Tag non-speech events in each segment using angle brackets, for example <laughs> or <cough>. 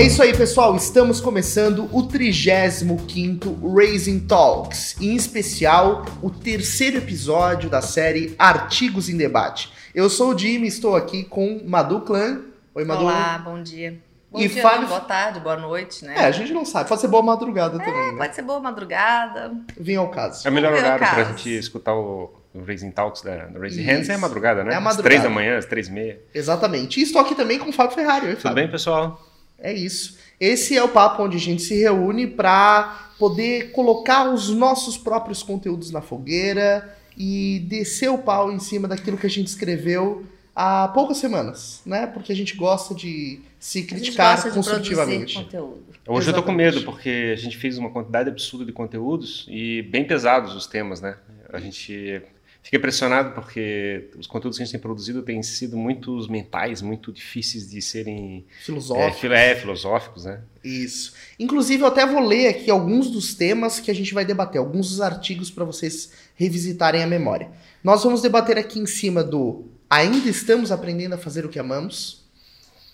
É isso aí, pessoal. Estamos começando o 35º Raising Talks, em especial o terceiro episódio da série Artigos em Debate. Eu sou o Jimmy, estou aqui com Madu Clan. Oi, Madu. Olá, bom dia. Bom e dia, fale... boa tarde, boa noite, né? É, a gente não sabe. Pode ser boa madrugada é, também, né? Pode ser boa madrugada. Vem ao caso. É o melhor horário pra caso. gente escutar o, o Raising Talks da, da Raising. Hands é a madrugada, né? É a Às madrugada. três da manhã, às três e meia. Exatamente. E estou aqui também com o Fábio Ferrari. Oi, Tudo Fábio. bem, pessoal? É isso. Esse é o papo onde a gente se reúne para poder colocar os nossos próprios conteúdos na fogueira e descer o pau em cima daquilo que a gente escreveu há poucas semanas, né? Porque a gente gosta de se A gente criticar de construtivamente. Hoje eu tô com Exatamente. medo, porque a gente fez uma quantidade absurda de conteúdos e bem pesados os temas, né? A gente fica impressionado porque os conteúdos que a gente tem produzido têm sido muitos mentais, muito difíceis de serem é, Filosófico. filo- é, filosóficos, né? Isso. Inclusive, eu até vou ler aqui alguns dos temas que a gente vai debater, alguns dos artigos para vocês revisitarem a memória. Nós vamos debater aqui em cima do Ainda estamos aprendendo a fazer o que amamos,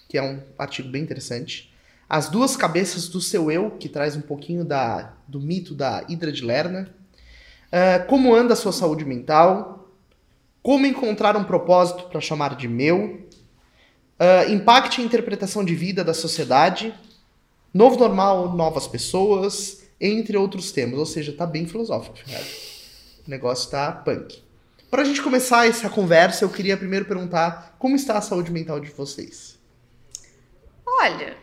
que é um artigo bem interessante. As duas cabeças do seu eu, que traz um pouquinho da, do mito da Hidra de Lerna. Ah, como anda a sua saúde mental? Como encontrar um propósito para chamar de meu? Ah, impacte a interpretação de vida da sociedade. Novo normal, novas pessoas, entre outros temas. Ou seja, tá bem filosófico, Ferrari. O negócio tá punk. Pra gente começar essa conversa, eu queria primeiro perguntar como está a saúde mental de vocês? Olha,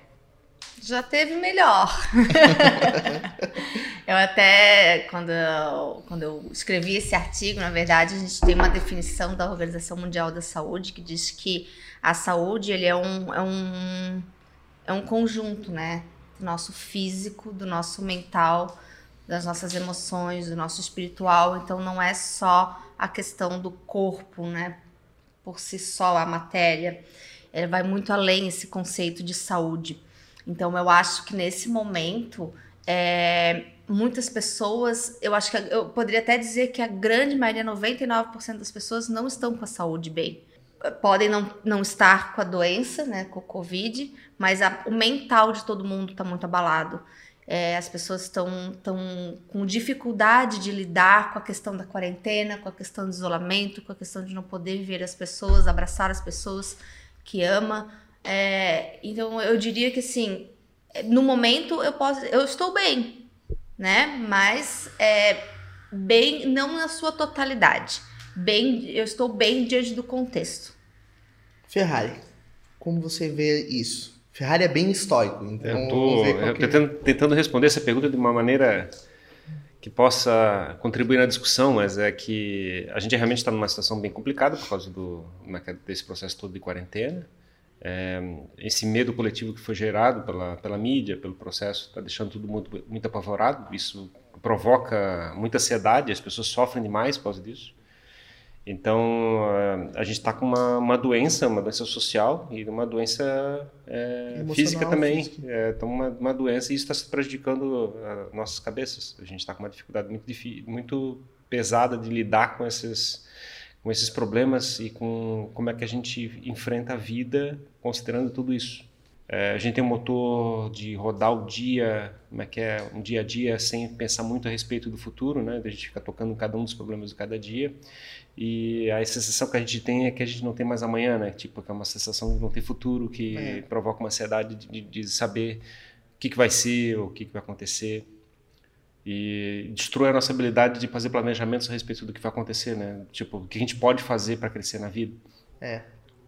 já teve melhor. <laughs> eu até, quando eu, quando eu escrevi esse artigo, na verdade, a gente tem uma definição da Organização Mundial da Saúde que diz que a saúde ele é, um, é, um, é um conjunto, né? Do nosso físico, do nosso mental, das nossas emoções, do nosso espiritual. Então, não é só a questão do corpo, né? Por si só, a matéria. Ela vai muito além esse conceito de saúde. Então, eu acho que nesse momento, é, muitas pessoas, eu acho que eu poderia até dizer que a grande maioria, 99% das pessoas, não estão com a saúde bem. Podem não, não estar com a doença, né, com o Covid, mas a- o mental de todo mundo está muito abalado. É, as pessoas estão tão com dificuldade de lidar com a questão da quarentena, com a questão do isolamento, com a questão de não poder ver as pessoas, abraçar as pessoas que ama. É, então eu diria que assim, no momento eu posso, eu estou bem, né? Mas é, bem não na sua totalidade. Bem, eu estou bem diante do contexto. Ferrari, como você vê isso? Ferrari é bem estoico, então Eu tô eu que- tentando, tentando responder essa pergunta de uma maneira que possa contribuir na discussão, mas é que a gente realmente está numa situação bem complicada por causa do, desse processo todo de quarentena. É, esse medo coletivo que foi gerado pela, pela mídia, pelo processo, está deixando tudo muito, muito apavorado. Isso provoca muita ansiedade, as pessoas sofrem demais por causa disso. Então, eh, a gente está com uma, uma doença, uma doença social e uma doença Emocional, física também. física. É, então, uma, uma doença e isso está se prejudicando ah, nossas cabeças. A gente está com uma dificuldade muito, muito pesada de lidar com esses, com esses problemas e com como é que a gente enfrenta a vida considerando tudo isso. É, a gente tem um motor de rodar o dia, como é que é, um dia a dia, sem pensar muito a respeito do futuro, né? A gente fica tocando em cada um dos problemas de cada dia. E a sensação que a gente tem é que a gente não tem mais amanhã, né? Tipo, que é uma sensação de não ter futuro, que É. provoca uma ansiedade de, de saber o que, que vai ser, o que, que vai acontecer. E destrói a nossa habilidade de fazer planejamentos a respeito do que vai acontecer, né? Tipo, o que a gente pode fazer para crescer na vida.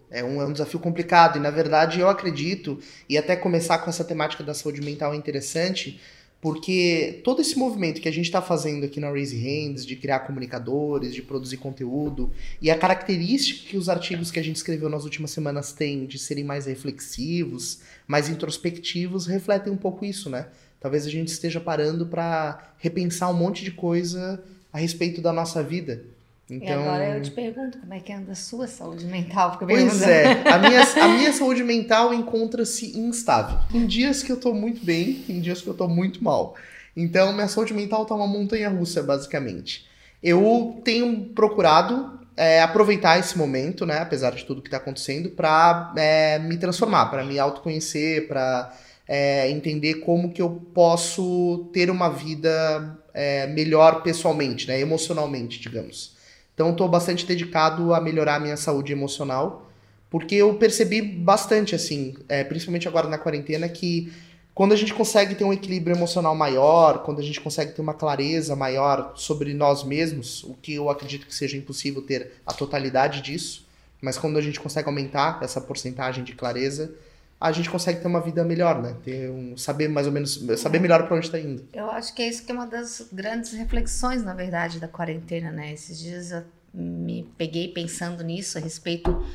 É um, é um desafio complicado e, na verdade, eu acredito, e até começar com essa temática da saúde mental é interessante, porque todo esse movimento que a gente está fazendo aqui na Raise Hands, de criar comunicadores, de produzir conteúdo, e a característica que os artigos que a gente escreveu nas últimas semanas têm de serem mais reflexivos, mais introspectivos, refletem um pouco isso, né? Talvez a gente esteja parando para repensar um monte de coisa a respeito da nossa vida. Então, E agora eu te pergunto como é que anda a sua saúde mental? Pois é, <laughs> a minha, a minha saúde mental encontra-se instável. Tem dias que eu tô muito bem, tem dias que eu tô muito mal. Então, minha saúde mental tá uma montanha russa, basicamente. Eu tenho procurado é, aproveitar esse momento, né, apesar de tudo que tá acontecendo, pra é, me transformar, pra me autoconhecer, pra é, entender como que eu posso ter uma vida é, melhor pessoalmente, né, emocionalmente, digamos. Então, estou bastante dedicado a melhorar a minha saúde emocional, porque eu percebi bastante, assim, é, principalmente agora na quarentena, que quando a gente consegue ter um equilíbrio emocional maior, quando a gente consegue ter uma clareza maior sobre nós mesmos, o que eu acredito que seja impossível ter a totalidade disso, mas quando a gente consegue aumentar essa porcentagem de clareza, a gente consegue ter uma vida melhor, né? Ter um, saber mais ou menos, saber melhor para onde está indo. Eu acho que é isso que é uma das grandes reflexões, na verdade, da quarentena, né? Esses dias eu me peguei pensando nisso a respeito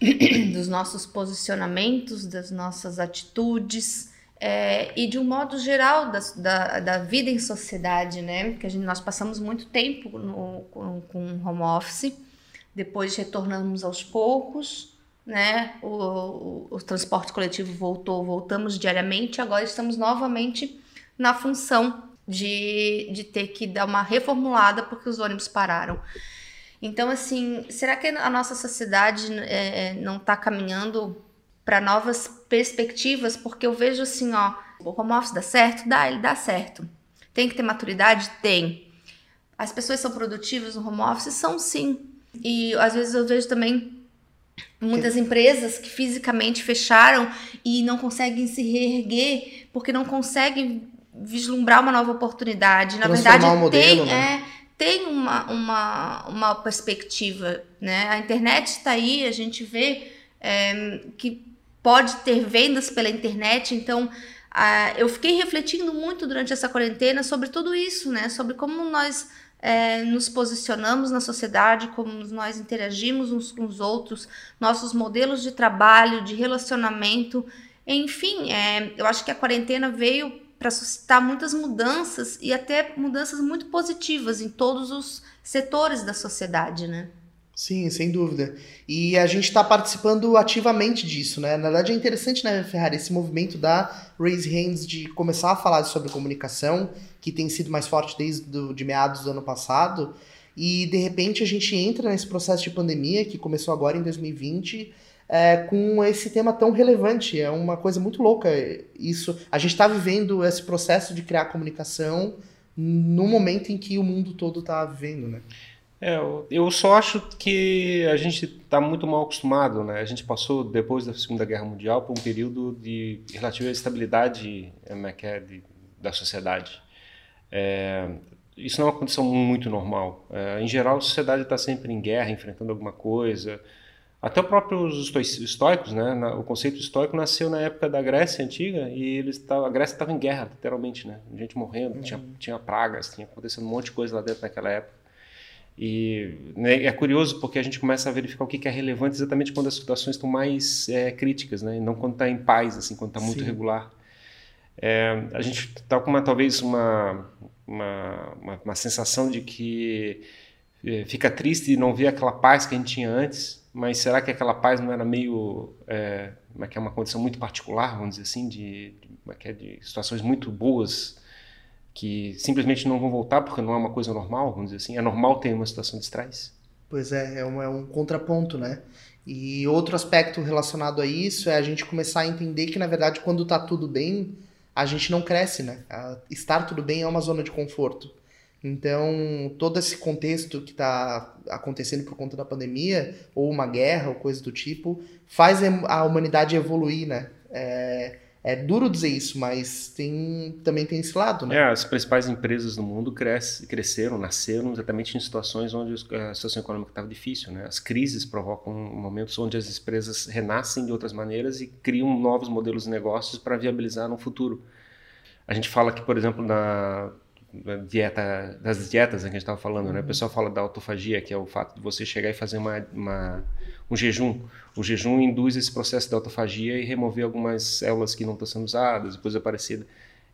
<coughs> dos nossos posicionamentos, das nossas atitudes é, e de um modo geral da, da, da, vida em sociedade, né? Porque a gente, nós passamos muito tempo no, com, com home office, depois retornamos aos poucos né? O, o, o, transporte coletivo voltou, voltamos diariamente, agora estamos novamente na função de, de ter que dar uma reformulada porque os ônibus pararam. Então, assim, será que a nossa sociedade é, é não está caminhando para novas perspectivas? Porque eu vejo assim, ó, o home office dá certo? Dá, ele dá certo. Tem que ter maturidade? Tem. As pessoas são produtivas no home office? São sim. E às vezes eu vejo também Muitas empresas que fisicamente fecharam e não conseguem se reerguer porque não conseguem vislumbrar uma nova oportunidade. Na verdade, modelo, tem, né? é, tem uma, uma, uma perspectiva. Né? A internet está aí, a gente vê é, que pode ter vendas pela internet, então eu fiquei refletindo muito durante essa quarentena sobre tudo isso, né? Sobre como nós é, nos posicionamos na sociedade, como nós interagimos uns com os outros, nossos modelos de trabalho, de relacionamento, enfim, é, eu acho que a quarentena veio para suscitar muitas mudanças e até mudanças muito positivas em todos os setores da sociedade, né? Sim, sem dúvida. E a gente está participando ativamente disso, né? Na verdade é interessante, né, Ferrari, esse movimento da Raise Hands de começar a falar sobre comunicação, que tem sido mais forte desde do, de meados do ano passado, e de repente a gente entra nesse processo de pandemia que começou agora em 2020 é, com esse tema tão relevante. É uma coisa muito louca isso. A gente está vivendo esse processo de criar comunicação no momento em que o mundo todo está vivendo, né? É, eu só acho que a gente está muito mal acostumado, né? A gente passou, depois da Segunda Guerra Mundial, por um período de relativa estabilidade é, é, de, da sociedade. É, isso não é uma condição muito normal. É, em geral, a sociedade está sempre em guerra, enfrentando alguma coisa. Até o próprio estoicos, né? O conceito estoico nasceu na época da Grécia antiga e eles tavam, a Grécia estava em guerra, literalmente, né? Gente morrendo, uhum. tinha, tinha pragas, tinha acontecendo um monte de coisa lá dentro naquela época. E né, é curioso porque a gente começa a verificar o que é relevante exatamente quando as situações estão mais é, críticas, né? Não quando está em paz, assim, quando está muito Sim. regular. É, a gente está com uma, talvez uma, uma, uma, uma sensação de que é, fica triste de não ver aquela paz que a gente tinha antes, mas será que aquela paz não era meio é, é, é uma condição muito particular, vamos dizer assim, de, de, de situações muito boas que simplesmente não vão voltar porque não é uma coisa normal, vamos dizer assim. É normal ter uma situação de estresse? Pois é, é um, é um contraponto, né? E outro aspecto relacionado a isso é a gente começar a entender que, na verdade, quando tá tudo bem, a gente não cresce, né? estar tudo bem é uma zona de conforto. Então, todo esse contexto que está acontecendo por conta da pandemia, ou uma guerra, ou coisa do tipo, faz a humanidade evoluir, né? É, é duro dizer isso, mas tem, também tem esse lado, né? É, as principais empresas do mundo cresce, cresceram, nasceram exatamente em situações onde a situação econômica estava difícil, né? As crises provocam momentos onde as empresas renascem de outras maneiras e criam novos modelos de negócios para viabilizar no futuro. A gente fala que, por exemplo, na dieta, das dietas que a gente estava falando, né? O uhum. pessoal fala da autofagia, que é o fato de você chegar e fazer uma, uma um jejum. O jejum induz esse processo de autofagia e remover algumas células que não estão sendo usadas, depois aparecida.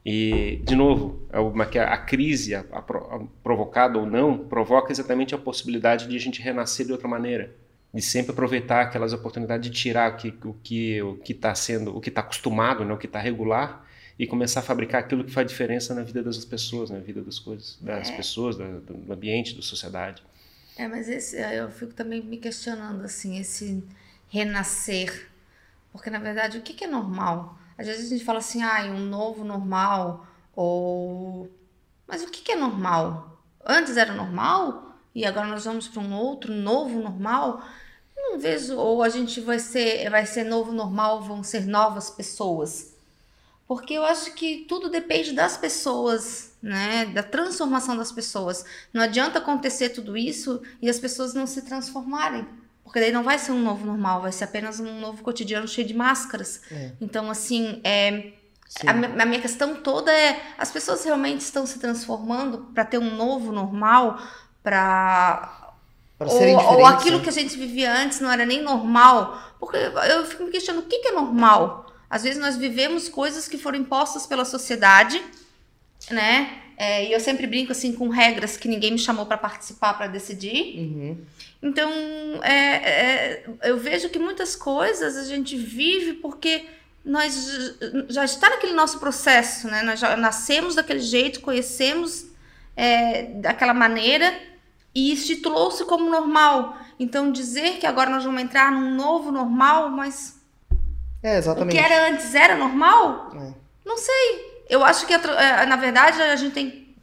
E, de novo, é a, a crise, a, a, provocada ou não, provoca exatamente a possibilidade de a gente renascer de outra maneira. De sempre aproveitar aquelas oportunidades de tirar o que o que o que está sendo, o que está acostumado, né, o que está regular, e começar a fabricar aquilo que faz diferença na vida das pessoas, na vida das coisas, das é. pessoas, da, do ambiente, da sociedade. É, mas esse, eu fico também me questionando, assim, esse renascer. Porque, na verdade, o que, que é normal? às vezes a gente fala assim, ah, um novo normal, ou. Mas o que, que é normal? Antes era normal e agora nós vamos para um outro novo normal? Não vejo, ou a gente vai ser, vai ser novo normal, vão ser novas pessoas. Porque eu acho que tudo depende das pessoas, né? Da transformação das pessoas. Não adianta acontecer tudo isso e as pessoas não se transformarem. Porque daí não vai ser um novo normal, vai ser apenas um novo cotidiano cheio de máscaras. É. Então, assim, é, a, a, minha questão toda é: as pessoas realmente estão se transformando para ter um novo normal, para. Ou, ou aquilo né? que a gente vivia antes não era nem normal. Porque eu fico me questionando: o que, que é normal? Às vezes nós vivemos coisas que foram impostas pela sociedade, né? É, e eu sempre brinco assim com regras que ninguém me chamou para participar, para decidir. Uhum. Então, é, é, eu vejo que muitas coisas a gente vive porque nós já está naquele nosso processo, né? Nós já nascemos daquele jeito, conhecemos é, daquela maneira e estitulou-se como normal. Então, dizer que agora nós vamos entrar num novo normal, mas é, exatamente. O que era antes era normal? É. Não sei. Eu acho que, é, na verdade, a gente tem,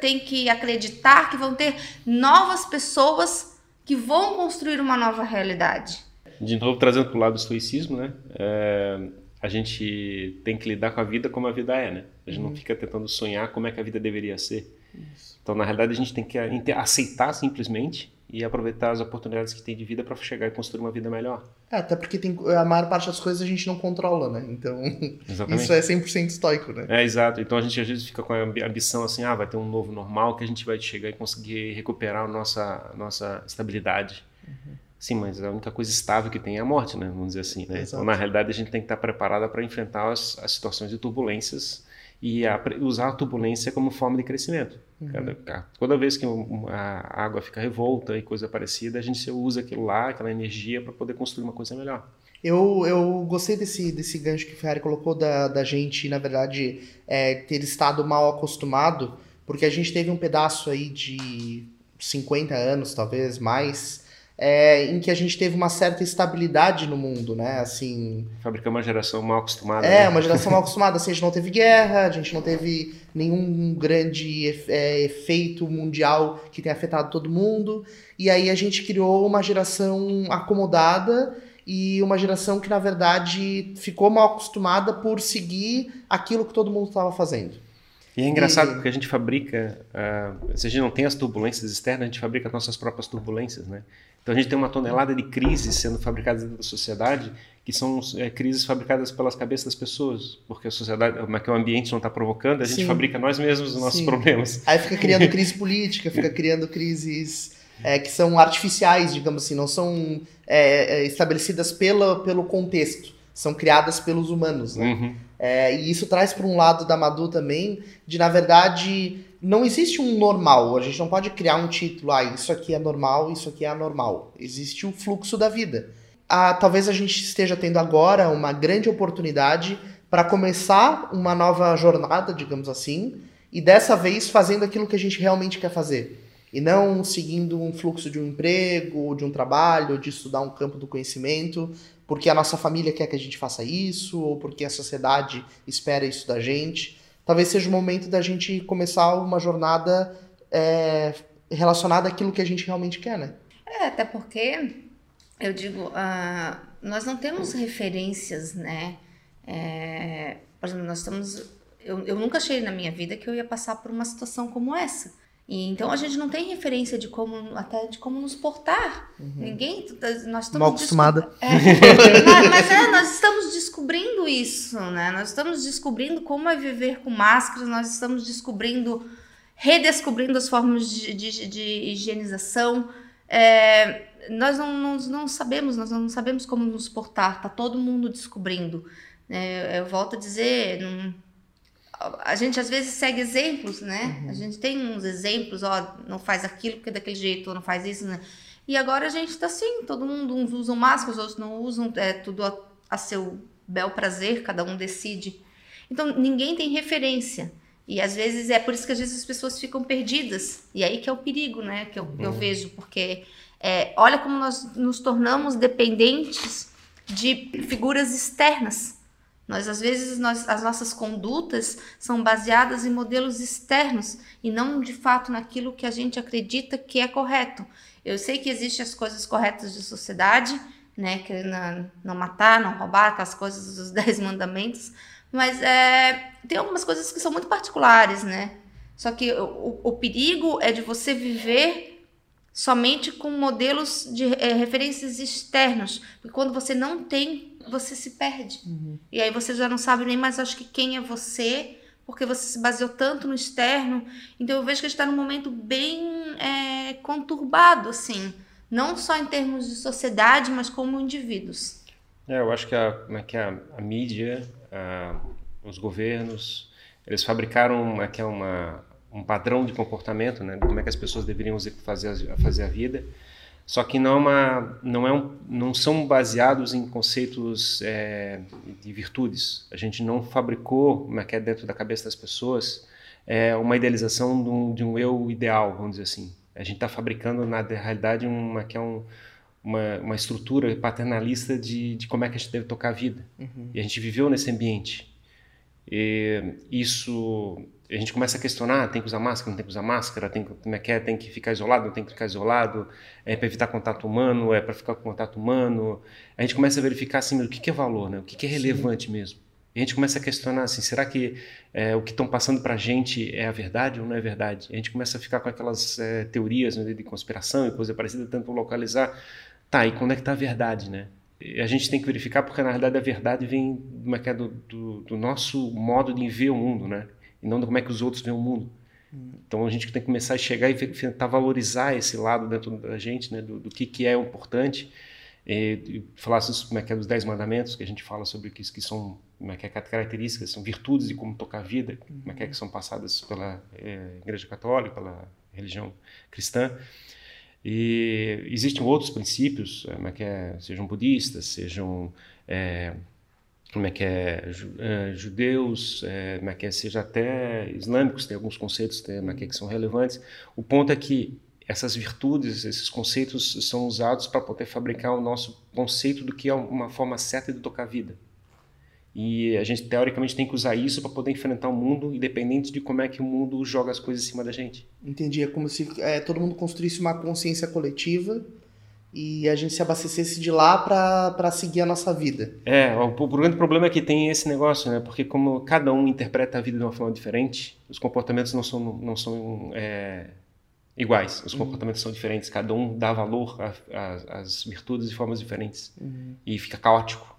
tem que acreditar que vão ter novas pessoas que vão construir uma nova realidade. De novo, trazendo para o lado do estoicismo, né? É, a gente tem que lidar com a vida como a vida é, né? A gente uhum. não fica tentando sonhar como é que a vida deveria ser. Isso. Então, na realidade, a gente tem que aceitar simplesmente e aproveitar as oportunidades que tem de vida para chegar e construir uma vida melhor. É, até porque tem, a maior parte das coisas a gente não controla, né? Então, <laughs> Exatamente. isso é 100% estoico, né? É, exato. Então a gente às vezes fica com a ambição assim, ah, vai ter um novo normal que a gente vai chegar e conseguir recuperar a nossa, nossa estabilidade. Uhum. Sim, mas a única coisa estável que tem é a morte, né? Vamos dizer assim, né? Então, na realidade, a gente tem que estar preparada para enfrentar as, as situações de turbulências e a, usar a turbulência como forma de crescimento. Uhum. Cada, toda vez que a água fica revolta e coisa parecida, a gente usa aquilo lá, aquela energia, para poder construir uma coisa melhor. Eu, eu gostei desse, desse gancho que o Ferrari colocou da, da gente, na verdade, é, ter estado mal acostumado, porque a gente teve um pedaço aí de 50 anos, talvez mais, é, em que a gente teve uma certa estabilidade no mundo, né? Assim. Fabricar uma geração mal acostumada. É, né? uma geração mal <laughs> acostumada. Assim, a gente não teve guerra, a gente não teve nenhum grande é, efeito mundial que tenha afetado todo mundo. E aí a gente criou uma geração acomodada e uma geração que, na verdade, ficou mal acostumada por seguir aquilo que todo mundo estava fazendo. E é engraçado e... porque a gente fabrica, uh, se a gente não tem as turbulências externas, a gente fabrica nossas próprias turbulências, né? Então a gente tem uma tonelada de crises sendo fabricadas dentro da sociedade, que são é, crises fabricadas pelas cabeças das pessoas, porque a sociedade, que o ambiente não está provocando, a gente Sim. fabrica nós mesmos os nossos Sim. problemas. Aí fica criando <laughs> crise política, fica criando crises é, que são artificiais, digamos assim, não são é, é estabelecidas pela, pelo contexto, são criadas pelos humanos. Né? Uhum. É, e isso traz para um lado da Madu também, de na verdade não existe um normal. A gente não pode criar um título, ah, isso aqui é normal, isso aqui é anormal. Existe o fluxo da vida. Ah, talvez a gente esteja tendo agora uma grande oportunidade para começar uma nova jornada, digamos assim, e dessa vez fazendo aquilo que a gente realmente quer fazer. E não seguindo um fluxo de um emprego, de um trabalho, de estudar um campo do conhecimento, porque a nossa família quer que a gente faça isso, ou porque a sociedade espera isso da gente talvez seja o momento da gente começar uma jornada é, relacionada àquilo que a gente realmente quer, né? É, até porque eu digo, uh, nós não temos referências, né? É, por exemplo, nós estamos. Eu, eu nunca achei na minha vida que eu ia passar por uma situação como essa. E, então a gente não tem referência de como até de como nos portar. Uhum. Ninguém, nós estamos mal acostumada. É, <laughs> mas é, nós estamos descobrindo isso, né? Nós estamos descobrindo como é viver com máscaras. Nós estamos descobrindo, redescobrindo as formas de, de, de higienização. É, nós não, não, não, sabemos, nós não sabemos como nos portar. Tá todo mundo descobrindo. É, eu volto a dizer. Não, a gente às vezes segue exemplos, né? Uhum. A gente tem uns exemplos, ó, não faz aquilo porque é daquele jeito, ou não faz isso, né? E agora a gente tá assim, todo mundo, uns usam máscara, os outros não usam, é tudo a, a seu bel prazer, cada um decide. Então ninguém tem referência. E às vezes é por isso que às vezes as pessoas ficam perdidas. E aí que é o perigo, né? Que eu, uhum. eu vejo, porque é, olha como nós nos tornamos dependentes de figuras externas Nós, às vezes, nós, as nossas condutas são baseadas em modelos externos e não, de fato, naquilo que a gente acredita que é correto. Eu sei que existem as coisas corretas de sociedade, né? Que não, não matar, não roubar, aquelas coisas dos <laughs> dez mandamentos. Mas é, tem algumas coisas que são muito particulares, né? Só que o, o perigo é de você viver somente com modelos de é, referências externos. Porque quando você não tem, você se perde. Uhum. E aí você já não sabe nem mais, acho que quem é você, porque você se baseou tanto no externo. Então eu vejo que a gente está num momento bem é, conturbado, assim. Não só em termos de sociedade, mas como indivíduos. É, eu acho que a, como é que a, a mídia, a, os governos, eles fabricaram aqui é uma, um padrão de comportamento, né, como é que as pessoas deveriam fazer, fazer a vida. Só que não, é uma, não, é um, não são baseados em conceitos é, de virtudes. A gente não fabricou, é que é dentro da cabeça das pessoas, é, uma idealização de um, de um eu ideal, vamos dizer assim. A gente está fabricando, na realidade, uma, que é um, uma, uma estrutura paternalista de, de como é que a gente deve tocar a vida. Uhum. E a gente viveu nesse ambiente. E isso a gente começa a questionar, tem que usar máscara, não tem que usar máscara, tem, como é que é, tem que ficar isolado, não tem que ficar isolado, é para evitar contato humano, é para ficar com contato humano. A gente começa a verificar assim, o que, que é valor, né? o que, que é relevante Sim. mesmo. E a gente começa a questionar assim, será que é, o que estão passando para a gente é a verdade ou não é verdade? A gente começa a ficar com aquelas é, teorias né, de conspiração e coisa parecida, tentando localizar, tá, e quando é que está a verdade, né? A gente tem que verificar porque na verdade a verdade vem é do, do, do nosso modo de ver o mundo, né? e não de como é que os outros veem o mundo. Então a gente tem que começar a chegar e tentar valorizar esse lado dentro da gente, né, do, do que, que é importante. E, e falar como é que é dos dez mandamentos que a gente fala sobre que, que são como é que é características, são virtudes de como tocar a vida, como é que, é que são passadas pela é, Igreja Católica, pela religião cristã. E existem outros princípios, como é que é, sejam budistas, sejam é, como é que é, é judeus, é, como é que é, seja até islâmicos, tem alguns conceitos tem, é que, é, que são relevantes. O ponto é que essas virtudes, esses conceitos são usados para poder fabricar o nosso conceito do que é uma forma certa de tocar a vida. E a gente teoricamente tem que usar isso para poder enfrentar o mundo, independente de como é que o mundo joga as coisas em cima da gente. Entendi. É como se é, todo mundo construísse uma consciência coletiva e a gente se abastecesse de lá para seguir a nossa vida. É, o, o, grande problema é que tem esse negócio, né? Porque como cada um interpreta a vida de uma forma diferente, os comportamentos não são, não são é, iguais. Os uhum. comportamentos são diferentes. Cada um dá valor às virtudes de formas diferentes. Uhum. E fica caótico.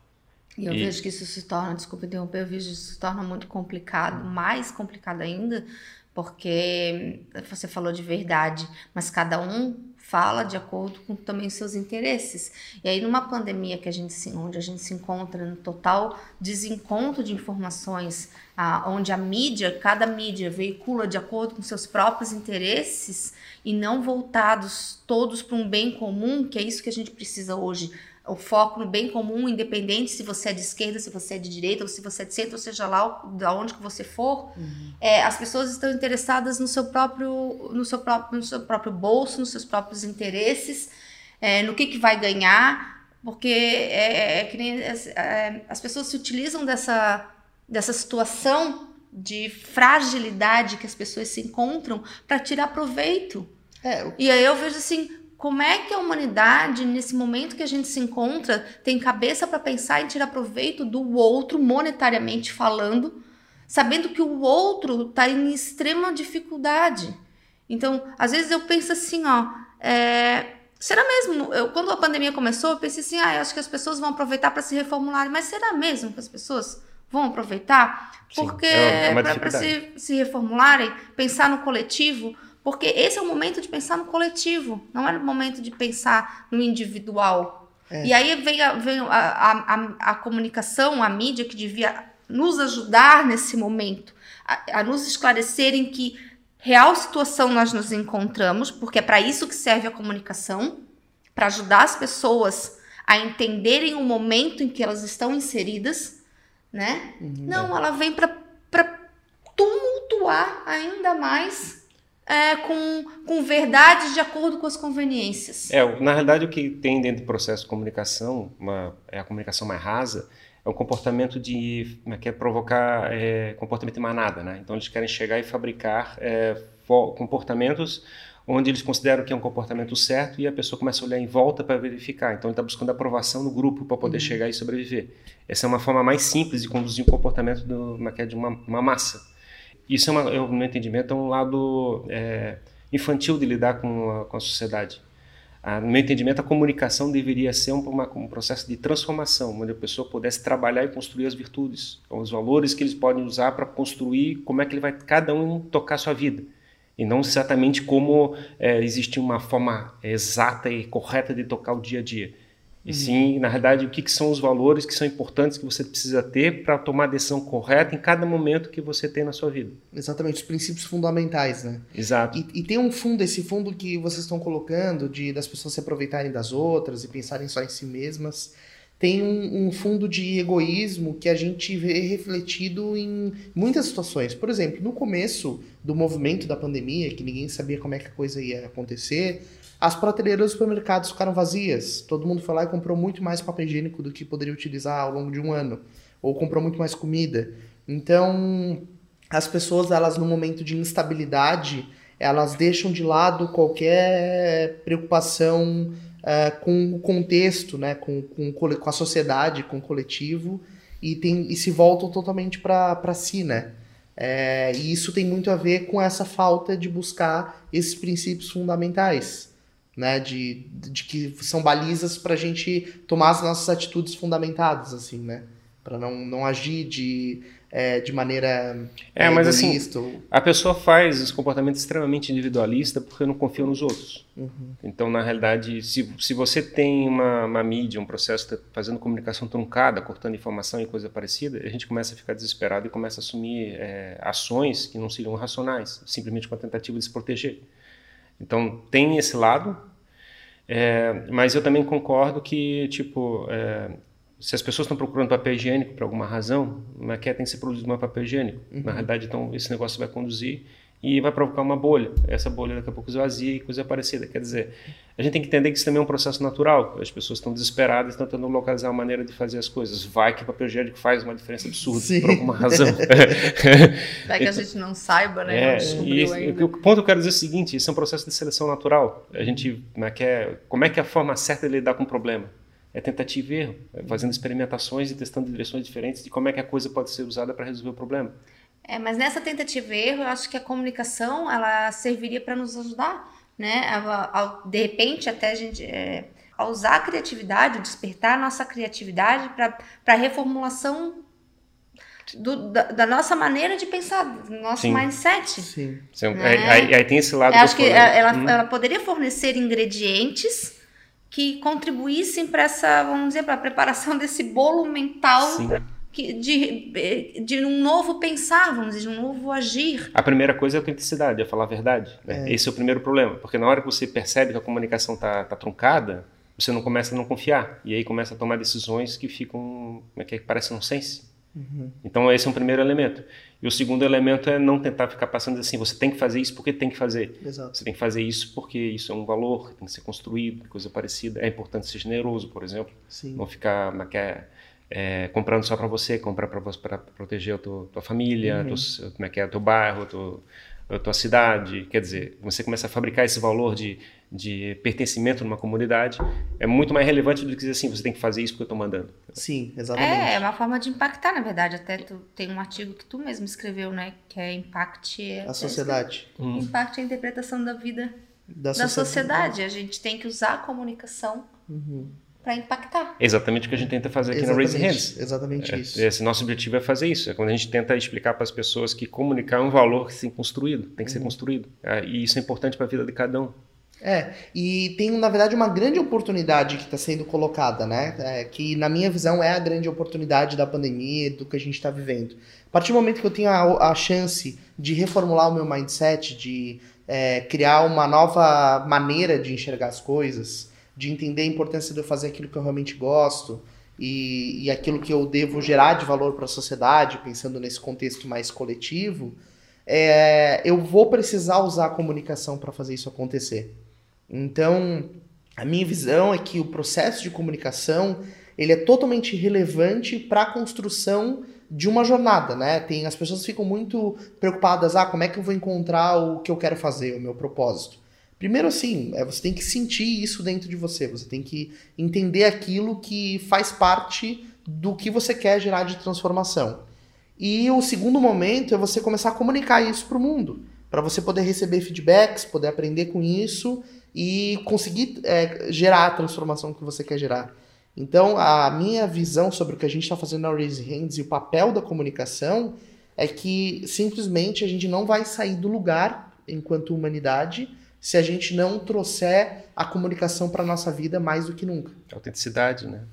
E eu e... vejo que isso se torna, desculpa interromper, eu vejo que isso se torna muito complicado, mais complicado ainda, porque você falou de verdade, mas cada um fala de acordo com também seus interesses. E aí numa pandemia que a gente se, onde a gente se encontra no total desencontro de informações, a, onde a mídia, cada mídia veicula de acordo com seus próprios interesses e não voltados todos para um bem comum, que é isso que a gente precisa hoje o foco no bem comum, independente se você é de esquerda, se você é de direita, ou se você é de centro, ou seja lá da onde que você for, uhum. é, as pessoas estão interessadas no seu próprio, no seu próprio, no seu próprio bolso, nos seus próprios interesses, é, no que, que vai ganhar, porque é, é que nem, é, as pessoas se utilizam dessa, dessa situação de fragilidade que as pessoas se encontram para tirar proveito. É, E aí eu vejo assim, como é que a humanidade, nesse momento que a gente se encontra, tem cabeça para pensar em tirar proveito do outro, monetariamente falando, sabendo que o outro está em extrema dificuldade? Então, às vezes eu penso assim, ó, é, será mesmo? Eu, quando a pandemia começou, eu pensei assim, ah, eu acho que as pessoas vão aproveitar para se reformular, mas será mesmo que as pessoas vão aproveitar? Porque é para se, se reformularem, pensar no coletivo, porque esse é o momento de pensar no coletivo, não é o momento de pensar no individual. É. E aí vem, a, vem a, a, a, comunicação, a mídia que devia nos ajudar nesse momento, a, a nos esclarecer em que real situação nós nos encontramos, porque é para isso que serve a comunicação, para ajudar as pessoas a entenderem o momento em que elas estão inseridas, né? Uhum. Não, ela vem para tumultuar ainda mais é, com, com verdades de acordo com as conveniências. É, na realidade, o que tem dentro do processo de comunicação, uma, é a comunicação mais rasa, é um comportamento de é que é provocar é, comportamento de manada, né? Então eles querem chegar e fabricar é, comportamentos onde eles consideram que é um comportamento certo e a pessoa começa a olhar em volta para verificar. Então ele está buscando aprovação no grupo para poder uhum. chegar e sobreviver. Essa é uma forma mais simples de conduzir o comportamento do, é de uma, uma massa. Isso, é uma, eu, no meu entendimento, é um lado é, infantil de lidar com a, com a sociedade. Ah, no meu entendimento, a comunicação deveria ser um, uma, um, processo de transformação, onde a pessoa pudesse trabalhar e construir as virtudes, os valores que eles podem usar para construir como é que ele vai cada um tocar a sua vida. E não exatamente como é, existe uma forma exata e correta de tocar o dia a dia. E uhum. sim, na verdade, o que, que, são os valores que são importantes que você precisa ter para tomar a decisão correta em cada momento que você tem na sua vida. Exatamente, os princípios fundamentais, né? Exato. E, e tem um fundo, esse fundo que vocês estão colocando, de das pessoas se aproveitarem das outras e pensarem só em si mesmas. Tem um, um fundo de egoísmo que a gente vê refletido em muitas situações. Por exemplo, no começo do movimento da pandemia, que ninguém sabia como é que a coisa ia acontecer, as prateleiras dos supermercados ficaram vazias. Todo mundo foi lá e comprou muito mais papel higiênico do que poderia utilizar ao longo de um ano. Ou comprou muito mais comida. Então, as pessoas, elas no momento de instabilidade, elas deixam de lado qualquer preocupação uh, com o contexto, né? com, com, com a sociedade, com o coletivo, e, tem, e se voltam totalmente para si, né? É, e isso tem muito a ver com essa falta de buscar esses princípios fundamentais né? De, de que são balizas para a gente tomar as nossas atitudes fundamentadas, assim, né? Para não, não agir de, é, de maneira é, mas assim a pessoa faz esse comportamento extremamente individualista porque não confia nos outros uhum. então na realidade se, se você tem uma, uma mídia um processo fazendo comunicação truncada cortando informação e coisa parecida a gente começa a ficar desesperado e começa a assumir é, ações que não seriam racionais simplesmente com a tentativa de se proteger então tem esse lado, é, mas eu também concordo que tipo é, se as pessoas estão procurando papel higiênico por alguma razão, não é que tem que ser produzido um papel higiênico. Uhum. Na realidade, então esse negócio vai conduzir e vai provocar uma bolha. Essa bolha daqui a pouco esvazia e coisa parecida. Quer dizer, a gente tem que entender que isso também é um processo natural. As pessoas estão desesperadas, estão tentando localizar uma maneira de fazer as coisas. Vai que o papel higiênico faz uma diferença absurda Sim. por alguma razão. Vai <laughs> que a gente não saiba, né? É, e o ponto que eu quero dizer é o seguinte: isso é um processo de seleção natural. A gente né, quer, como é que é a forma certa de lidar com o problema? É tentativa e erro, é fazendo experimentações e testando direções diferentes de como é que a coisa pode ser usada para resolver o problema. É, mas nessa tentativa e erro, eu acho que a comunicação ela serviria para nos ajudar, né? Ao, de repente, até a gente é, a usar a criatividade, despertar a nossa criatividade para a reformulação do, da, da, nossa maneira de pensar, do nosso Sim. mindset. Sim. Né? Aí, aí, aí, tem esse lado. Eu acho que ela, hum. ela poderia fornecer ingredientes que contribuíssem para essa, vamos dizer, para a preparação <laughs> desse bolo mental Sim de, de um novo pensar, vamos dizer, de um novo agir. A primeira coisa é a autenticidade, é falar a verdade. Né? É. Esse é o primeiro problema, porque na hora que você percebe que a comunicação está tá truncada, você não começa a não confiar, e aí começa a tomar decisões que ficam, como é que, é, parecem nonsense. Uhum. Então esse é um primeiro elemento. E o segundo elemento é não tentar ficar passando assim, você tem que fazer isso porque tem que fazer. Exato. Você tem que fazer isso porque isso é um valor, tem que ser construído, coisa parecida. É importante ser generoso, por exemplo. Sim. Não ficar naquela é, comprando só para você, comprar para proteger a tua, tua família, uhum. como é que é, teu bairro, tua, a tua cidade. Quer dizer, você começa a fabricar esse valor de, de pertencimento numa comunidade, é muito mais relevante do que dizer assim, você tem que fazer isso porque eu estou mandando. Sim, exatamente. É, é uma forma de impactar, na verdade. Até tu tem um artigo que tu mesmo escreveu, né? Que é Impact... A sociedade. Hum. Impact a interpretação da vida da, da sociedade. sociedade. A gente tem que usar a comunicação uhum para impactar. Exatamente o que a gente tenta fazer aqui exatamente, no Raise Hands. Exatamente é, isso. Esse nosso objetivo é fazer isso. É quando a gente tenta explicar para as pessoas que comunicar é um valor que tem que ser construído, tem que uhum. ser construído. É, e isso é importante para a vida de cada um. É, e tem, na verdade, uma grande oportunidade que está sendo colocada, né? É, que, na minha visão, é a grande oportunidade da pandemia, do que a gente está vivendo. A partir do momento que eu tenho a, a chance de reformular o meu mindset, de é, criar uma nova maneira de enxergar as coisas, de entender a importância de eu fazer aquilo que eu realmente gosto e, e aquilo que eu devo gerar de valor para a sociedade, pensando nesse contexto mais coletivo, é, eu vou precisar usar a comunicação para fazer isso acontecer. Então, a minha visão é que o processo de comunicação ele é totalmente relevante para a construção de uma jornada, né? Tem as pessoas ficam muito preocupadas, ah, como é que eu vou encontrar o que eu quero fazer, o meu propósito? Primeiro assim, é, você tem que sentir isso dentro de você, você tem que entender aquilo que faz parte do que você quer gerar de transformação. E o segundo momento é você começar a comunicar isso para o mundo, para você poder receber feedbacks, poder aprender com isso e conseguir é, gerar a transformação que você quer gerar. Então, a minha visão sobre o que a gente está fazendo na Raise Hands e o papel da comunicação é que simplesmente a gente não vai sair do lugar enquanto humanidade se a gente não trouxer a comunicação para nossa vida mais do que nunca. Autenticidade, né?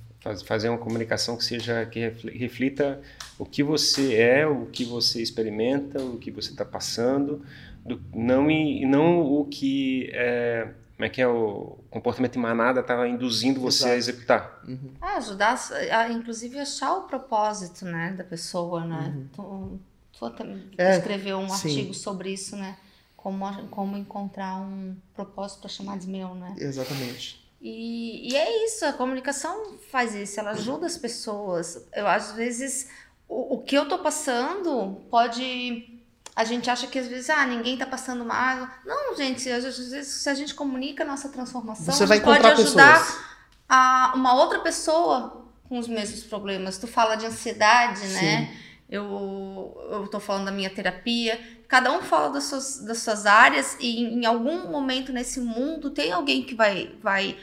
fazer uma comunicação que seja que reflita o que você é, o que você experimenta, o que você está passando, do, não e não o que é, como é que é o comportamento em manada estava induzindo você Exato. a executar. Uhum. Ah, ajudar, a, inclusive, achar o propósito, né, da pessoa, né? Uhum. Tu, tu é, escreveu um sim. artigo sobre isso, né? Como, como encontrar um propósito para chamar de meu, né? Exatamente. E, e é isso, a comunicação faz isso, ela ajuda as pessoas. Eu, às vezes, o, o que eu tô passando pode a gente acha que às vezes, ah, ninguém está passando mal. Não, gente, às vezes se a gente comunica a nossa transformação, Você vai pode ajudar pessoas. a uma outra pessoa com os mesmos problemas. Tu fala de ansiedade, né? Sim. né? Eu, eu tô falando da minha terapia. Cada um fala das suas, das suas áreas e em, em algum momento nesse mundo tem alguém que vai, vai,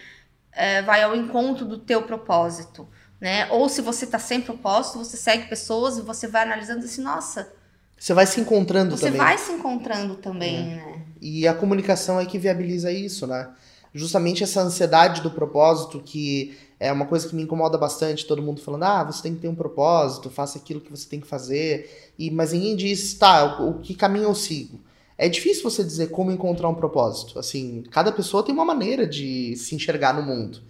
é, vai ao encontro do teu propósito. Né? Ou se você está sem propósito, você segue pessoas e você vai analisando assim, nossa, você vai se encontrando Você também. Você vai se encontrando também, é. né? E a comunicação é que viabiliza isso, né? Justamente essa ansiedade do propósito, que é uma coisa que me incomoda bastante, todo mundo falando, ah, você tem que ter um propósito, faça aquilo que você tem que fazer. E, mas ninguém diz, tá, o, o que caminho eu sigo? É difícil você dizer como encontrar um propósito. Assim, cada pessoa tem uma maneira de se enxergar no mundo.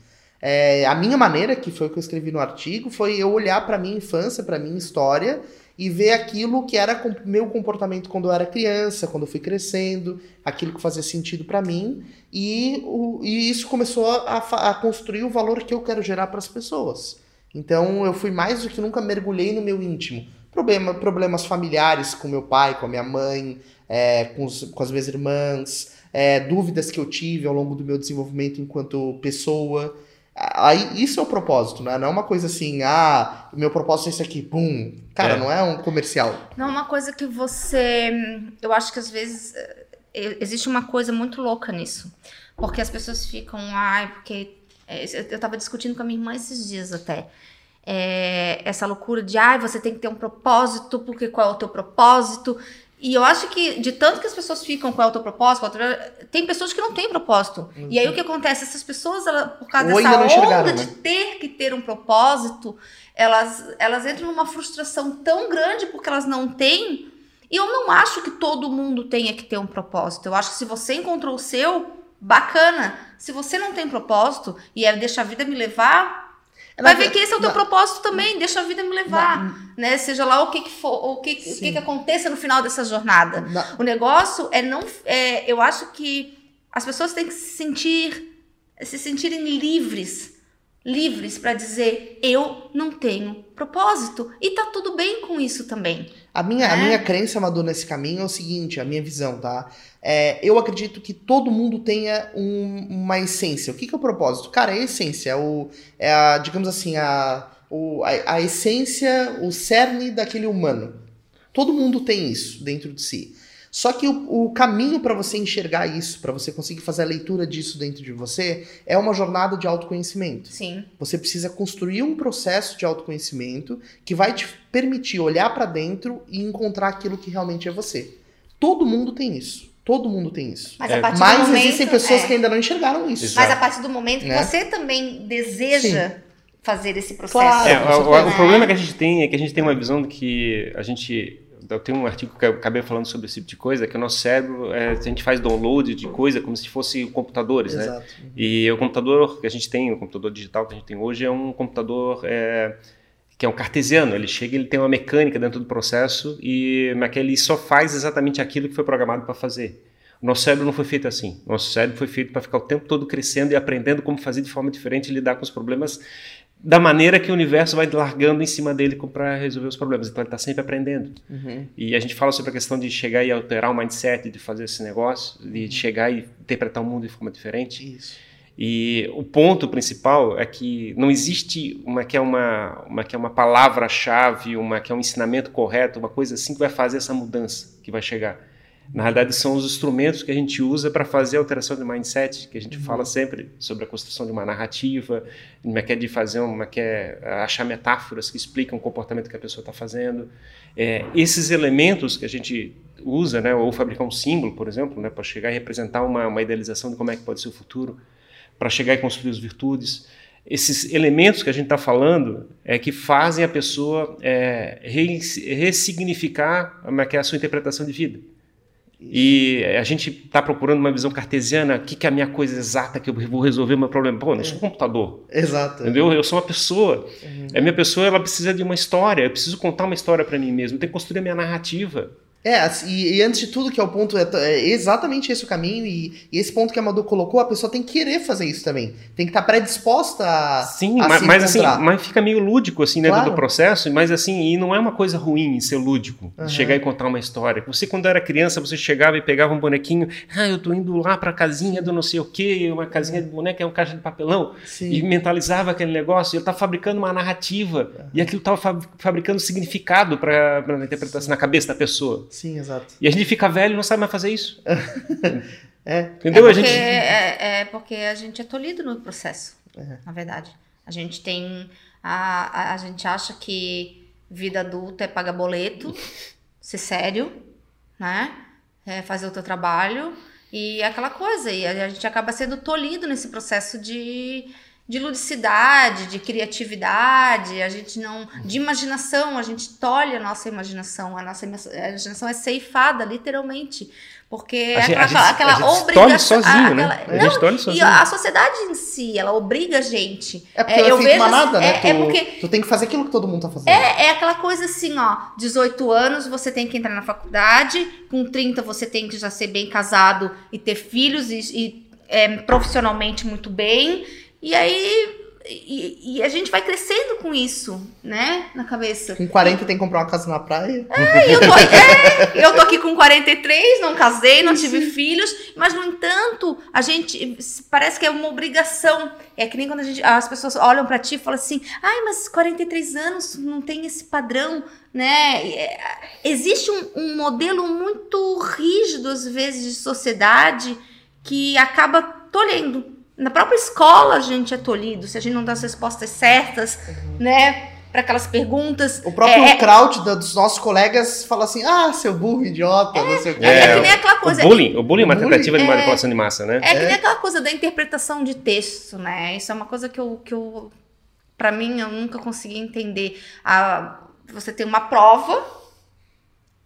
É, a minha maneira, que foi o que eu escrevi no artigo, foi eu olhar para minha infância, para minha história e ver aquilo que era meu comportamento quando eu era criança, quando eu fui crescendo, aquilo que fazia sentido para mim, e, o, e, isso começou a, a, construir o valor que eu quero gerar para as pessoas. Então eu fui mais do que nunca mergulhei no meu íntimo. Problema, problemas familiares com meu pai, com a minha mãe, é, com, os, com as minhas irmãs, é, dúvidas que eu tive ao longo do meu desenvolvimento enquanto pessoa. Aí, isso é o propósito, né? Não é uma coisa assim, ah, meu propósito é isso aqui, pum. Cara, é. não é um comercial. Não é uma coisa que você. Eu acho que às vezes eh, existe uma coisa muito louca nisso. Porque as pessoas ficam, ai, porque. Eh, eu tava discutindo com a minha irmã esses dias até. É, essa loucura de, ai, você tem que ter um propósito, porque qual é o teu propósito? E eu acho que, de tanto que as pessoas ficam com autopropósito, tem pessoas que não têm propósito. Uhum. E aí o que acontece? Essas pessoas, ela, por causa Ou dessa onda né? de ter que ter um propósito, elas, elas entram numa frustração tão grande porque elas não têm. E eu não acho que todo mundo tenha que ter um propósito. Eu acho que se você encontrou o seu, bacana. Se você não tem propósito e é deixa a vida me levar, Vai ver que esse é o teu propósito também, deixa a vida me levar, né? Seja lá o que, que for, o que, o que, que aconteça no final dessa jornada. O negócio é não, é, eu acho que as pessoas têm que se sentir, se sentirem livres livres para dizer eu não tenho propósito e tá tudo bem com isso também. A minha, a né? minha crença, Madu, nesse caminho é o seguinte, a minha visão, tá? É, eu acredito que todo mundo tenha um, uma essência. O que, que é o propósito? Cara, é a essência, é, o, é a, digamos assim, a, o, a, a essência, o cerne daquele humano. Todo mundo tem isso dentro de si. Só que o, o caminho para você enxergar isso, para você conseguir fazer a leitura disso dentro de você, é uma jornada de autoconhecimento. Sim. Você precisa construir um processo de autoconhecimento que vai te permitir olhar para dentro e encontrar aquilo que realmente é você. Todo mundo tem isso. Todo mundo tem isso. Mas, é. Mas momento, existem pessoas é. que ainda não enxergaram isso. Exato. Mas a partir do momento que né? você também deseja Sim. fazer esse processo. Claro, é, o, o, problema que a gente tem é que a gente tem uma visão de que a gente eu tenho um artigo que eu acabei falando sobre esse tipo de coisa, que o nosso cérebro, é, a gente faz download de coisa como se fosse computadores, né? Exato. né? E o computador que a gente tem, o computador digital que a gente tem hoje é um computador é, que é um cartesiano. Ele chega, ele tem uma mecânica dentro do processo e mas que ele só faz exatamente aquilo que foi programado para fazer. O nosso cérebro não foi feito assim. O nosso cérebro foi feito para ficar o tempo todo crescendo e aprendendo como fazer de forma diferente e lidar com os problemas da maneira que o universo vai largando em cima dele para resolver os problemas. Então ele está sempre aprendendo. Uhum. E a gente fala sobre a questão de chegar e alterar o mindset, de fazer esse negócio, de Uhum. chegar e interpretar o mundo de forma diferente. Isso. E o ponto principal é que não existe uma que é uma, uma que é uma palavra-chave, uma que é um ensinamento correto, uma coisa assim que vai fazer essa mudança que vai chegar. Na realidade, são os instrumentos que a gente usa para fazer a alteração de mindset, que a gente fala sempre sobre a construção de uma narrativa, uma que é de fazer uma que é achar metáforas que explicam o comportamento que a pessoa está fazendo. É, esses elementos que a gente usa, né, ou fabricar um símbolo, por exemplo, né, para chegar e representar uma, uma idealização de como é que pode ser o futuro, para chegar e construir as virtudes. Esses elementos que a gente está falando é que fazem a pessoa é, ressignificar a sua interpretação de vida. E a gente está procurando uma visão cartesiana, o que, que é a minha coisa exata que eu vou resolver o meu problema? Pô, não sou um computador. Exato. Entendeu? Eu sou uma pessoa. Uhum. A minha pessoa ela precisa de uma história, eu preciso contar uma história para mim mesmo, eu tenho que construir a minha narrativa. É, e, e, antes de tudo, que é o ponto, é, é, exatamente esse o caminho, e, e, esse ponto que a Madu colocou, a pessoa tem que querer fazer isso também. Tem que estar predisposta a. Sim, a mas, mas assim, mas fica meio lúdico, assim, dentro Claro. do processo, mas assim, e não é uma coisa ruim ser lúdico, Aham. chegar e contar uma história. Você, quando era criança, você chegava e pegava um bonequinho, ah, eu tô indo lá pra casinha do não sei o quê, uma casinha de boneca é um caixa de papelão, Sim. e mentalizava aquele negócio, e ele estava fabricando uma narrativa, e aquilo estava fabricando significado para a interpretação na cabeça da pessoa. Sim, exato. E a gente fica velho e não sabe mais fazer isso. <laughs> É. Entendeu? é, a porque, gente. é, é porque a gente é tolhido no processo, É. na verdade. A gente tem. A, a, a gente acha que vida adulta é pagar boleto, <laughs> ser sério, né? É fazer o teu trabalho e aquela coisa. E a, a gente acaba sendo tolhido nesse processo de, de ludicidade, de criatividade, a gente não. de imaginação, a gente tolhe a nossa imaginação. A nossa ima- a imaginação é ceifada, literalmente. Porque A é gente- aquela, a gente- aquela a gente tolhe obrigação. sozinho, né? aquela- A gente não, tolhe e sozinho. a sociedade em si, ela obriga a gente. É porque É, é, eu vejo manada, assim, né? é- tu, é porque- tu tem que fazer aquilo que todo mundo tá fazendo. É, é aquela coisa assim, ó, 18 anos você tem que entrar na faculdade, com 30 você tem que já ser bem casado e ter filhos e, e, é, profissionalmente muito bem. E aí e, e a gente vai crescendo com isso, né, na cabeça. Com 40 tem que comprar uma casa na praia. E eu, tô, é, eu tô aqui com 43, não casei, não tive filhos, mas no entanto, a gente parece que é uma obrigação. É que nem quando a gente, as pessoas olham pra ti e falam assim: "Ai, mas 43 anos não tem esse padrão", né? É, existe um, um modelo muito rígido às vezes de sociedade que acaba tolhendo. Na própria escola a gente é tolhido, se a gente não dá as respostas certas, né, para aquelas perguntas. O próprio É, é- crowd da- dos nossos colegas fala assim: ah, seu burro, idiota, não sei o quê. É, É, que nem aquela coisa. O bullying, o bullying é uma tentativa de é- manipulação de massa, né? É que É. nem aquela coisa da interpretação de texto, né? Isso é uma coisa que eu, que eu para mim, eu nunca consegui entender. A, você tem uma prova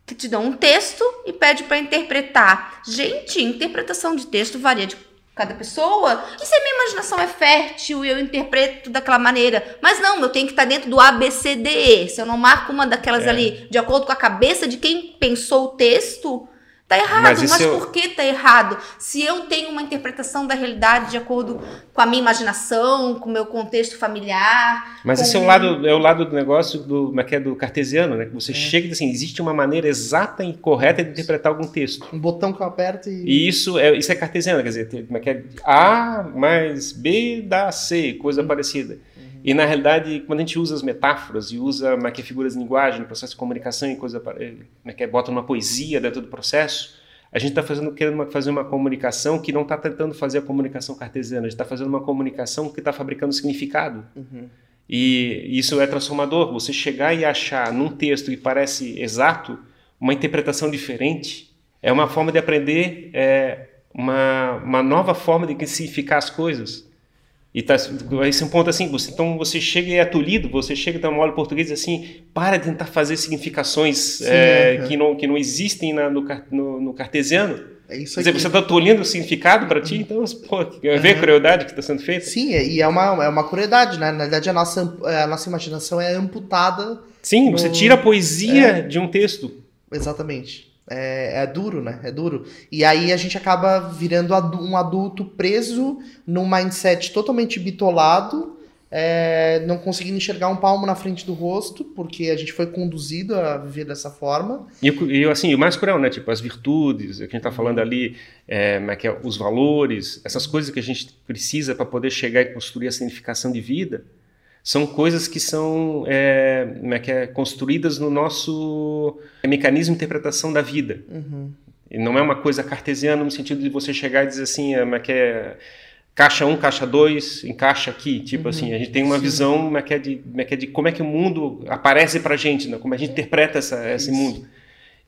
que te dá um texto e pede para interpretar. Gente, interpretação de texto varia de cada pessoa. E se a minha imaginação é fértil e eu interpreto daquela maneira? Mas não, eu tenho que estar dentro do ABCDE. Se eu não marco uma daquelas É. ali de acordo com a cabeça de quem pensou o texto, tá errado. Mas Mas, por que tá errado? Se eu tenho uma interpretação da realidade de acordo com a minha imaginação, com o meu contexto familiar. Mas esse é o lado, é o lado do negócio do, é que é, do cartesiano, né? Que você chega e diz assim, existe uma maneira exata e correta de interpretar algum texto. Um botão que eu aperto e. E isso é, isso é cartesiano, quer dizer, como é que é? A mais B dá C, coisa parecida. E na realidade, quando a gente usa as metáforas e usa como é que é, figuras de linguagem, processo de comunicação e coisa, pa- eh, como é que é, bota uma poesia dentro do processo, a gente está fazendo querendo uma- fazer uma comunicação que não está tentando fazer a comunicação cartesiana, a gente está fazendo uma comunicação que está fabricando significado. Uhum. E isso é transformador. Você chegar e achar num texto que parece exato uma interpretação diferente é uma forma de aprender é, uma, uma nova forma de significar as coisas. E tá, esse é um ponto assim, você, então você chega e é tolhido, você chega e dá uma aula em português assim, para de tentar fazer significações é, é. que, não, que não existem na- no, no- no cartesiano. É isso Quer dizer, você está tolhindo o significado para ti, então, <laughs> pô, vê a crueldade que está sendo feita? Sim, e é uma, é uma crueldade, né? Na verdade, a nossa, a nossa imaginação é amputada. Sim, você No- tira a poesia de um texto. Exatamente. É, é duro, né? É duro. E aí a gente acaba virando um adulto preso num mindset totalmente bitolado é, não conseguindo enxergar um palmo na frente do rosto, porque a gente foi conduzido a viver dessa forma. E, e assim, o mais cruel, né? Tipo, as virtudes, que a gente está falando ali, é, é, é, os valores, essas coisas que a gente precisa para poder chegar e construir a significação de vida, são coisas que são é, é, que é, construídas no nosso mecanismo de interpretação da vida. Uhum. E não é uma coisa cartesiana no sentido de você chegar e dizer assim, é, que é caixa 1, um, caixa 2, encaixa aqui. Tipo uhum, assim, a gente tem uma sim. visão como é, que é de, como é que é de como é que o mundo aparece para a gente, né? como a gente interpreta essa, esse mundo.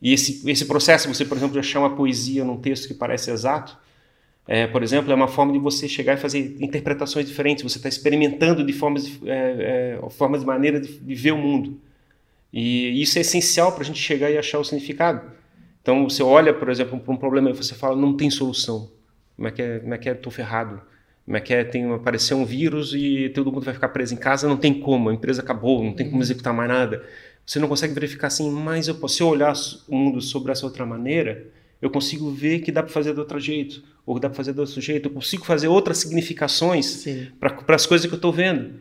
E esse, esse processo, você, por exemplo, de achar uma poesia num texto que parece exato, é, por exemplo, é uma forma de você chegar e fazer interpretações diferentes. Você está experimentando de formas, é, é, formas de maneira de, de, ver o mundo. E isso é essencial para a gente chegar e achar o significado. Então, você olha, por exemplo, para um problema e você fala, não tem solução. Como é que é? Como é que é? Tô ferrado. Como é que é? Tem aparecer um vírus e todo mundo vai ficar preso em casa, não tem como, a empresa acabou, não tem como uhum. executar mais nada. Você não consegue verificar assim, mas eu posso, se eu olhar o mundo sobre essa outra maneira, eu consigo ver que dá para fazer de outro jeito, ou dá para fazer de outro jeito, eu consigo fazer outras significações para as coisas que eu estou vendo.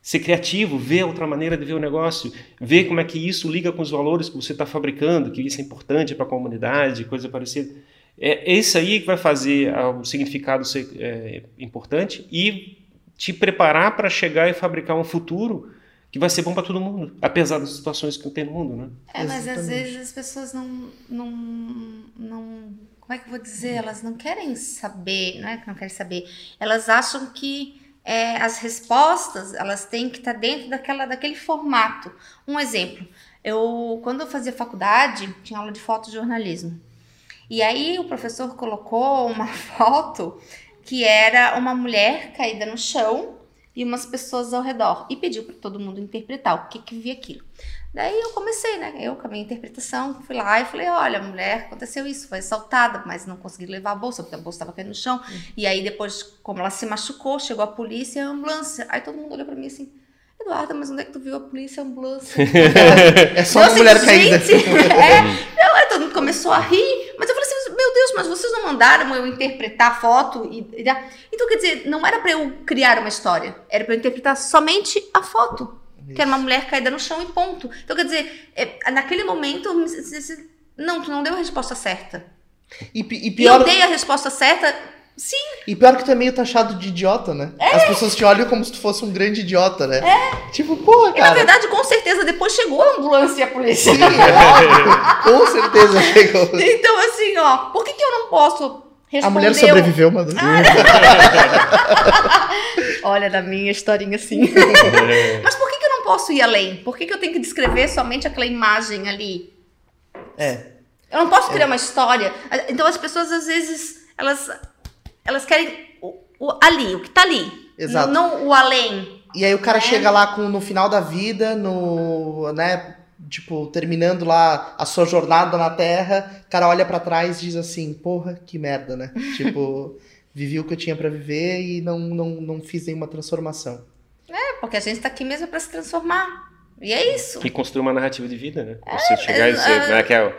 Ser criativo, ver outra maneira de ver o negócio, ver como é que isso liga com os valores que você está fabricando, que isso é importante para a comunidade, coisa parecida. É, é isso aí que vai fazer o significado ser é, importante e te preparar para chegar e fabricar um futuro que vai ser bom para todo mundo, apesar das situações que tem no mundo, né? É, mas Exatamente. às vezes as pessoas não, não, não, como é que eu vou dizer? Elas não querem saber, não é que não querem saber, elas acham que é, as respostas elas têm que estar tá dentro daquela, daquele formato. Um exemplo, eu quando eu fazia faculdade tinha aula de fotojornalismo e aí o professor colocou uma <laughs> foto que era uma mulher caída no chão e umas pessoas ao redor e pediu para todo mundo interpretar o que que via aquilo. Daí eu comecei, né? Eu com a minha interpretação, fui lá e falei: olha, mulher, aconteceu isso, foi assaltada, mas não consegui levar a bolsa, porque a bolsa estava caindo no chão. Uhum. E aí depois, como ela se machucou, chegou a polícia e a ambulância. Aí todo mundo olhou para mim assim: Eduarda, mas onde é que tu viu a polícia, a ambulância? <laughs> é só uma mulher caída. <laughs> é, não, aí todo mundo começou a rir, mas eu falei assim, meu Deus, mas vocês não mandaram eu interpretar a foto? E, e, então, quer dizer, não era para eu criar uma história, era para eu interpretar somente a foto. Isso. Que era uma mulher caída no chão e ponto. Então, quer dizer, é, naquele momento, não, tu não deu a resposta certa. E, e, pior... e eu dei a resposta certa Sim. E pior que tu é meio taxado de idiota, né? É. As pessoas te olham como se tu fosse um grande idiota, né? É. Tipo, porra, cara. E na verdade, com certeza, depois chegou a ambulância e a polícia. Sim, é. <laughs> com certeza chegou. Então, assim, ó, por que, que eu não posso responder? A mulher sobreviveu, mano. Ah. <laughs> Olha, da minha historinha assim. <laughs> Mas por que, que eu não posso ir além? Por que, que eu tenho que descrever somente aquela imagem ali? É. Eu não posso criar é. uma história. Então, as pessoas, às vezes, elas elas querem o, o ali, o que tá ali. Exato. Não o além. E aí o cara né? chega lá com, no final da vida, no, né, tipo, terminando lá a sua jornada na Terra, o cara olha para trás e diz assim, porra, que merda, né? <laughs> tipo, vivi o que eu tinha para viver e não, não, não fiz nenhuma transformação. É, porque a gente tá aqui mesmo para se transformar. E é isso. E construir uma narrativa de vida, né? É, Você chegar é, e dizer, é, né, que é,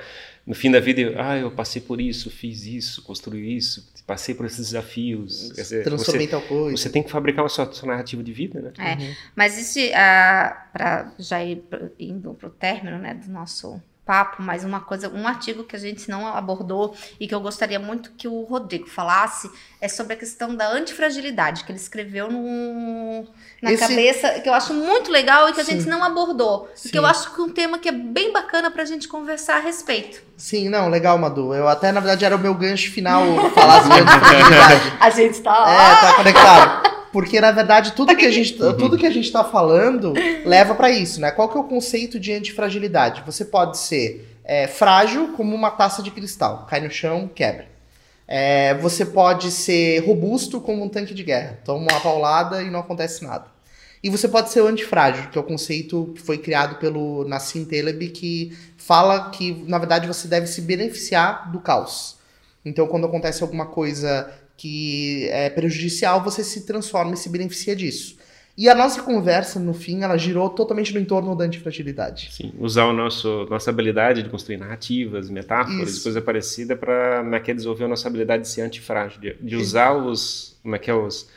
no fim da vida, ah, eu passei por isso, fiz isso, construí isso, passei por esses desafios. Dizer, Transformei você, tal coisa. Você tem que fabricar uma sua, sua narrativa de vida, né? É, uhum. mas isso, uh, para já ir indo para o término né, do nosso papo, mas uma coisa, um artigo que a gente não abordou e que eu gostaria muito que o Rodrigo falasse é sobre a questão da antifragilidade, que ele escreveu no, na Esse... cabeça, que eu acho muito legal e que a Sim. gente não abordou. Sim. Que eu acho que é um tema que é bem bacana pra gente conversar a respeito. Sim, não, legal, Madu. Eu até, na verdade, era o meu gancho final falar sobre antifragilidade. <laughs> a gente tá. É, tá conectado. Porque, na verdade, tudo que a gente, uhum. tudo que a gente tá falando leva para isso, né? Qual que é o conceito de antifragilidade? Você pode ser é, frágil como uma taça de cristal. Cai no chão, quebra. É, você pode ser robusto como um tanque de guerra. Toma uma paulada e não acontece nada. E você pode ser antifrágil, que é o conceito que foi criado pelo Nassim Taleb, que fala que, na verdade, você deve se beneficiar do caos. Então, quando acontece alguma coisa que é prejudicial, você se transforma e se beneficia disso. E a nossa conversa, no fim, ela girou totalmente no entorno da antifragilidade. Sim, usar o nosso, nossa habilidade de construir narrativas, metáforas, Isso. coisa parecida para é desenvolver a nossa habilidade de ser antifrágil, de, de usar os, como é que é, os,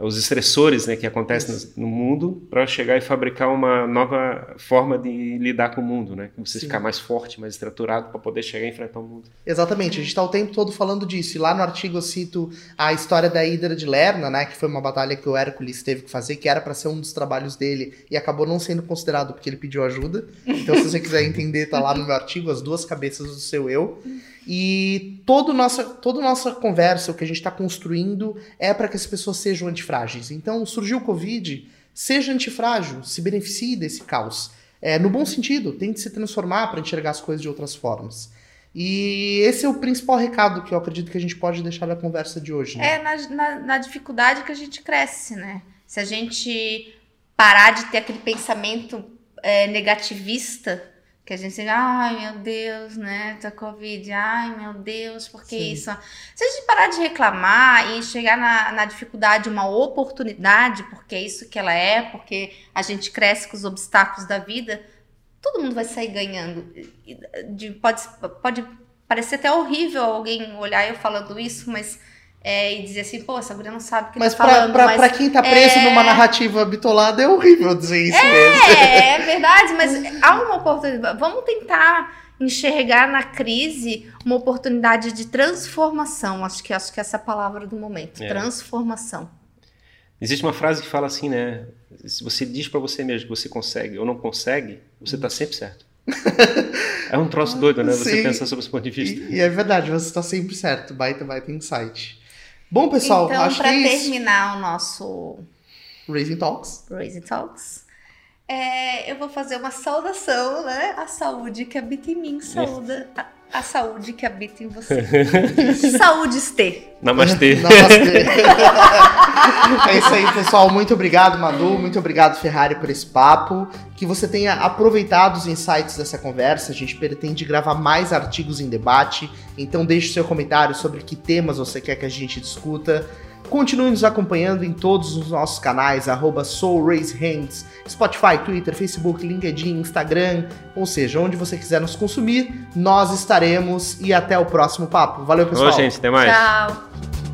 os estressores né, que acontecem no, no mundo para chegar e fabricar uma nova forma de lidar com o mundo, né? Você Sim. ficar mais forte, mais estruturado para poder chegar e enfrentar o mundo. Exatamente, a gente está o tempo todo falando disso. E lá no artigo eu cito a história da Hidra de Lerna, né? Que foi uma batalha que o Hércules teve que fazer, que era para ser um dos trabalhos dele e acabou não sendo considerado porque ele pediu ajuda. Então, se você quiser entender, tá lá no meu artigo, As Duas Cabeças do Seu Eu. E todo nossa, toda nossa conversa, o que a gente está construindo, é para que as pessoas sejam antifrágeis. Então, surgiu o Covid, seja antifrágil, se beneficie desse caos. É, no bom sentido, tente se transformar para enxergar as coisas de outras formas. E esse é o principal recado que eu acredito que a gente pode deixar da conversa de hoje. Né? É na, na, na dificuldade que a gente cresce, né? Se a gente parar de ter aquele pensamento é, negativista que a gente ai meu Deus, né, da Covid, ai meu Deus, por que Sim. isso? Se a gente parar de reclamar e chegar na, na dificuldade uma oportunidade, porque é isso que ela é, porque a gente cresce com os obstáculos da vida, todo mundo vai sair ganhando. De, pode, pode parecer até horrível alguém olhar eu falando isso, mas é, e dizer assim, pô, essa mulher não sabe o que mas tá falando. Pra, mas pra quem tá preso é... numa narrativa bitolada, é horrível dizer isso é, mesmo. É, é verdade, mas há uma oportunidade. Vamos tentar enxergar na crise uma oportunidade de transformação. Acho que acho que essa é a palavra do momento. É. Transformação. Existe uma frase que fala assim, né? Se você diz para você mesmo que você consegue ou não consegue, você tá sempre certo. é um troço <laughs> doido, né? Você pensar sobre esse ponto de vista. E, e é verdade, você está sempre certo. Baita, baita insight. Bom, pessoal, então, acho que é Então, para terminar o nosso Raising Talks. Raising Talks. É, eu vou fazer uma saudação, né? A saúde que habita em mim, saúda a, a saúde que habita em você. <laughs> saúde este. Namastê. <laughs> Namastê. é isso aí, pessoal. Muito obrigado, Manu. Muito obrigado, Ferrari, por esse papo. Que você tenha aproveitado os insights dessa conversa. A gente pretende gravar mais artigos em debate. Então deixe seu comentário sobre que temas você quer que a gente discuta. Continue nos acompanhando em todos os nossos canais, arroba SoulRaiseHands, Spotify, Twitter, Facebook, LinkedIn, Instagram, ou seja, onde você quiser nos consumir, nós estaremos e até o próximo papo. Valeu, pessoal. Ô, gente, até mais. Tchau.